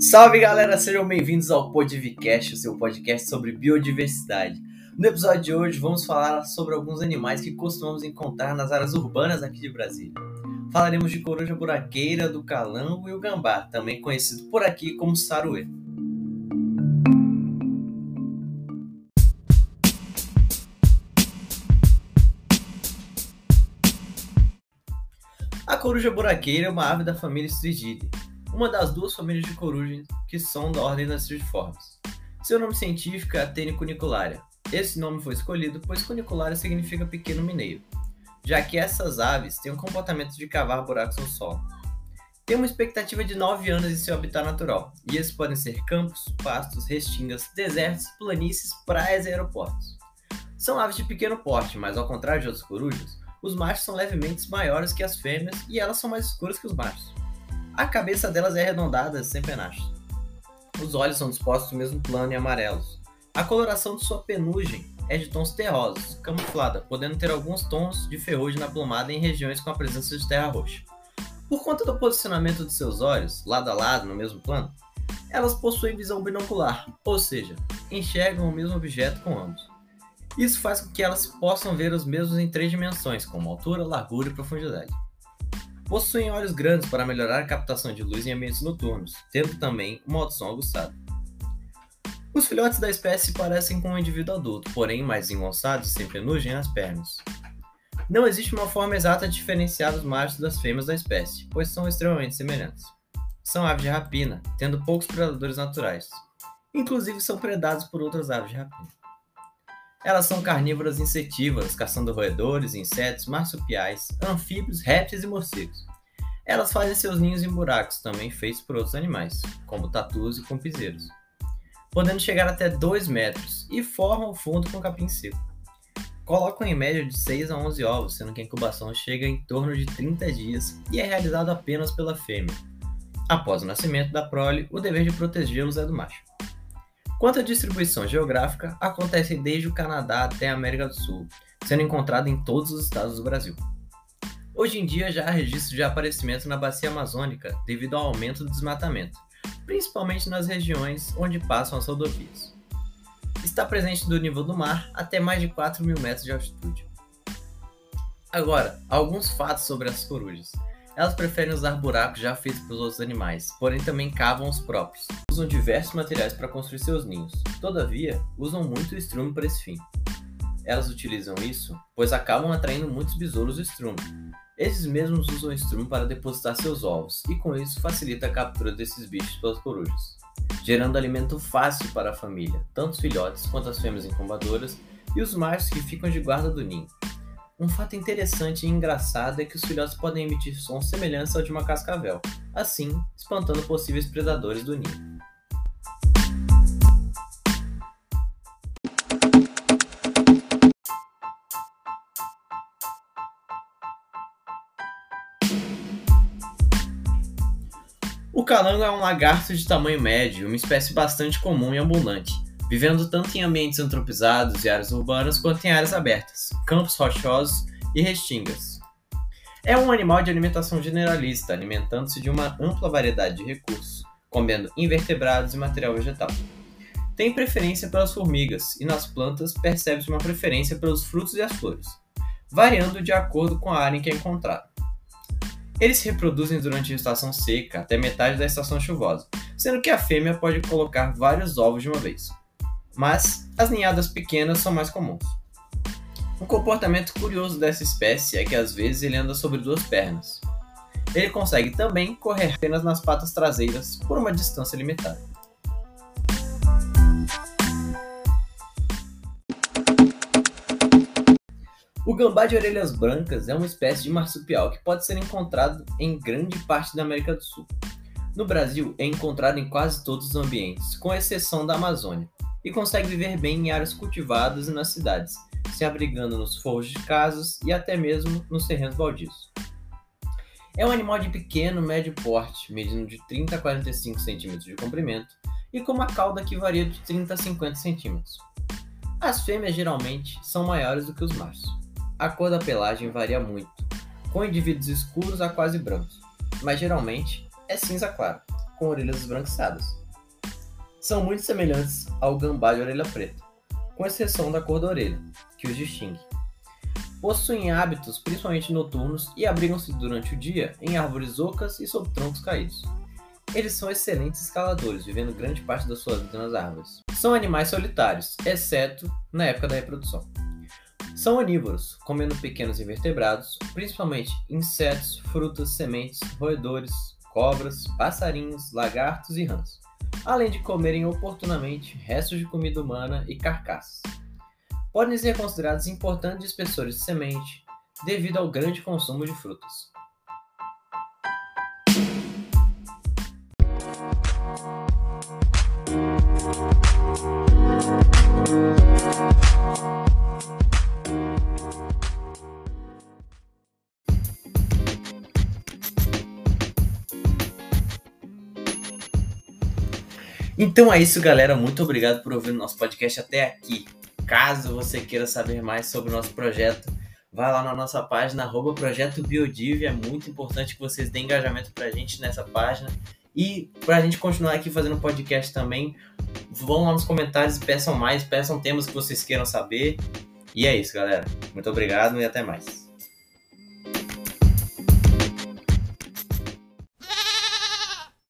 Salve galera, sejam bem-vindos ao Podivcast, o seu podcast sobre biodiversidade. No episódio de hoje vamos falar sobre alguns animais que costumamos encontrar nas áreas urbanas aqui de Brasília. Falaremos de coruja buraqueira, do calango e o gambá, também conhecido por aqui como saruê. Coruja buraqueira é uma ave da família Strigidae, uma das duas famílias de corujas que são da ordem das strigiformes. Seu nome científico é Atene cunicularia. Esse nome foi escolhido pois cunicularia significa pequeno mineiro, já que essas aves têm um comportamento de cavar buracos no solo. Tem uma expectativa de 9 anos em seu habitat natural, e esses podem ser campos, pastos, restingas, desertos, planícies, praias e aeroportos. São aves de pequeno porte, mas ao contrário de outras corujas, os machos são levemente maiores que as fêmeas e elas são mais escuras que os machos. A cabeça delas é arredondada, sem penachos. Os olhos são dispostos no mesmo plano e amarelos. A coloração de sua penugem é de tons terrosos, camuflada, podendo ter alguns tons de ferrugem na plumada em regiões com a presença de terra roxa. Por conta do posicionamento de seus olhos, lado a lado no mesmo plano, elas possuem visão binocular, ou seja, enxergam o mesmo objeto com ambos. Isso faz com que elas possam ver os mesmos em três dimensões, como altura, largura e profundidade. Possuem olhos grandes para melhorar a captação de luz em ambientes noturnos, tendo também uma audição aguçada. Os filhotes da espécie parecem com um indivíduo adulto, porém mais engonçados e sem penugem nas pernas. Não existe uma forma exata de diferenciar os machos das fêmeas da espécie, pois são extremamente semelhantes. São aves de rapina, tendo poucos predadores naturais. Inclusive são predados por outras aves de rapina. Elas são carnívoras insetivas, caçando roedores, insetos, marsupiais, anfíbios, répteis e morcegos. Elas fazem seus ninhos em buracos, também feitos por outros animais, como tatus e compizeiros, podendo chegar até 2 metros e formam o fundo com capim seco. Colocam em média de 6 a 11 ovos, sendo que a incubação chega em torno de 30 dias e é realizada apenas pela fêmea. Após o nascimento da prole, o dever de protegê-los é do macho. Quanto à distribuição geográfica, acontece desde o Canadá até a América do Sul, sendo encontrado em todos os estados do Brasil. Hoje em dia já há registro de aparecimento na bacia amazônica devido ao aumento do desmatamento, principalmente nas regiões onde passam as rodovias. Está presente do nível do mar até mais de 4 mil metros de altitude. Agora, alguns fatos sobre as corujas. Elas preferem usar buracos já feitos pelos outros animais, porém também cavam os próprios. Usam diversos materiais para construir seus ninhos, todavia, usam muito o estrume para esse fim. Elas utilizam isso pois acabam atraindo muitos besouros do estrume. Esses mesmos usam o estrume para depositar seus ovos, e com isso facilita a captura desses bichos pelas corujas, gerando alimento fácil para a família, tanto os filhotes quanto as fêmeas incubadoras e os machos que ficam de guarda do ninho. Um fato interessante e engraçado é que os filhotes podem emitir sons semelhantes ao de uma cascavel, assim espantando possíveis predadores do ninho. O calango é um lagarto de tamanho médio, uma espécie bastante comum e abundante vivendo tanto em ambientes antropizados e áreas urbanas quanto em áreas abertas, campos rochosos e restingas. É um animal de alimentação generalista, alimentando-se de uma ampla variedade de recursos, comendo invertebrados e material vegetal. Tem preferência pelas formigas e nas plantas percebe-se uma preferência pelos frutos e as flores, variando de acordo com a área em que é encontrado. Eles se reproduzem durante a estação seca até metade da estação chuvosa, sendo que a fêmea pode colocar vários ovos de uma vez mas as ninhadas pequenas são mais comuns. Um comportamento curioso dessa espécie é que às vezes ele anda sobre duas pernas. Ele consegue também correr apenas nas patas traseiras por uma distância limitada. O gambá de orelhas brancas é uma espécie de marsupial que pode ser encontrado em grande parte da América do Sul. No Brasil, é encontrado em quase todos os ambientes, com exceção da Amazônia, e consegue viver bem em áreas cultivadas e nas cidades, se abrigando nos forros de casas e até mesmo nos terrenos baldios. É um animal de pequeno médio porte, medindo de 30 a 45 cm de comprimento e com uma cauda que varia de 30 a 50 cm. As fêmeas geralmente são maiores do que os machos. A cor da pelagem varia muito, com indivíduos escuros a quase brancos, mas geralmente é cinza claro, com orelhas esbranquiçadas. São muito semelhantes ao gambá de orelha preta, com exceção da cor da orelha, que os distingue. Possuem hábitos principalmente noturnos e abrigam-se durante o dia em árvores ocas e sob troncos caídos. Eles são excelentes escaladores, vivendo grande parte da sua vida nas árvores. São animais solitários, exceto na época da reprodução. São onívoros, comendo pequenos invertebrados, principalmente insetos, frutas, sementes, roedores, cobras, passarinhos, lagartos e rãs, além de comerem oportunamente restos de comida humana e carcaças. Podem ser considerados importantes dispersores de semente devido ao grande consumo de frutas. Então é isso, galera. Muito obrigado por ouvir o nosso podcast até aqui. Caso você queira saber mais sobre o nosso projeto, vai lá na nossa página, arroba Projeto Biodiv. É muito importante que vocês deem engajamento pra gente nessa página. E pra gente continuar aqui fazendo podcast também, vão lá nos comentários, peçam mais, peçam temas que vocês queiram saber. E é isso, galera. Muito obrigado e até mais.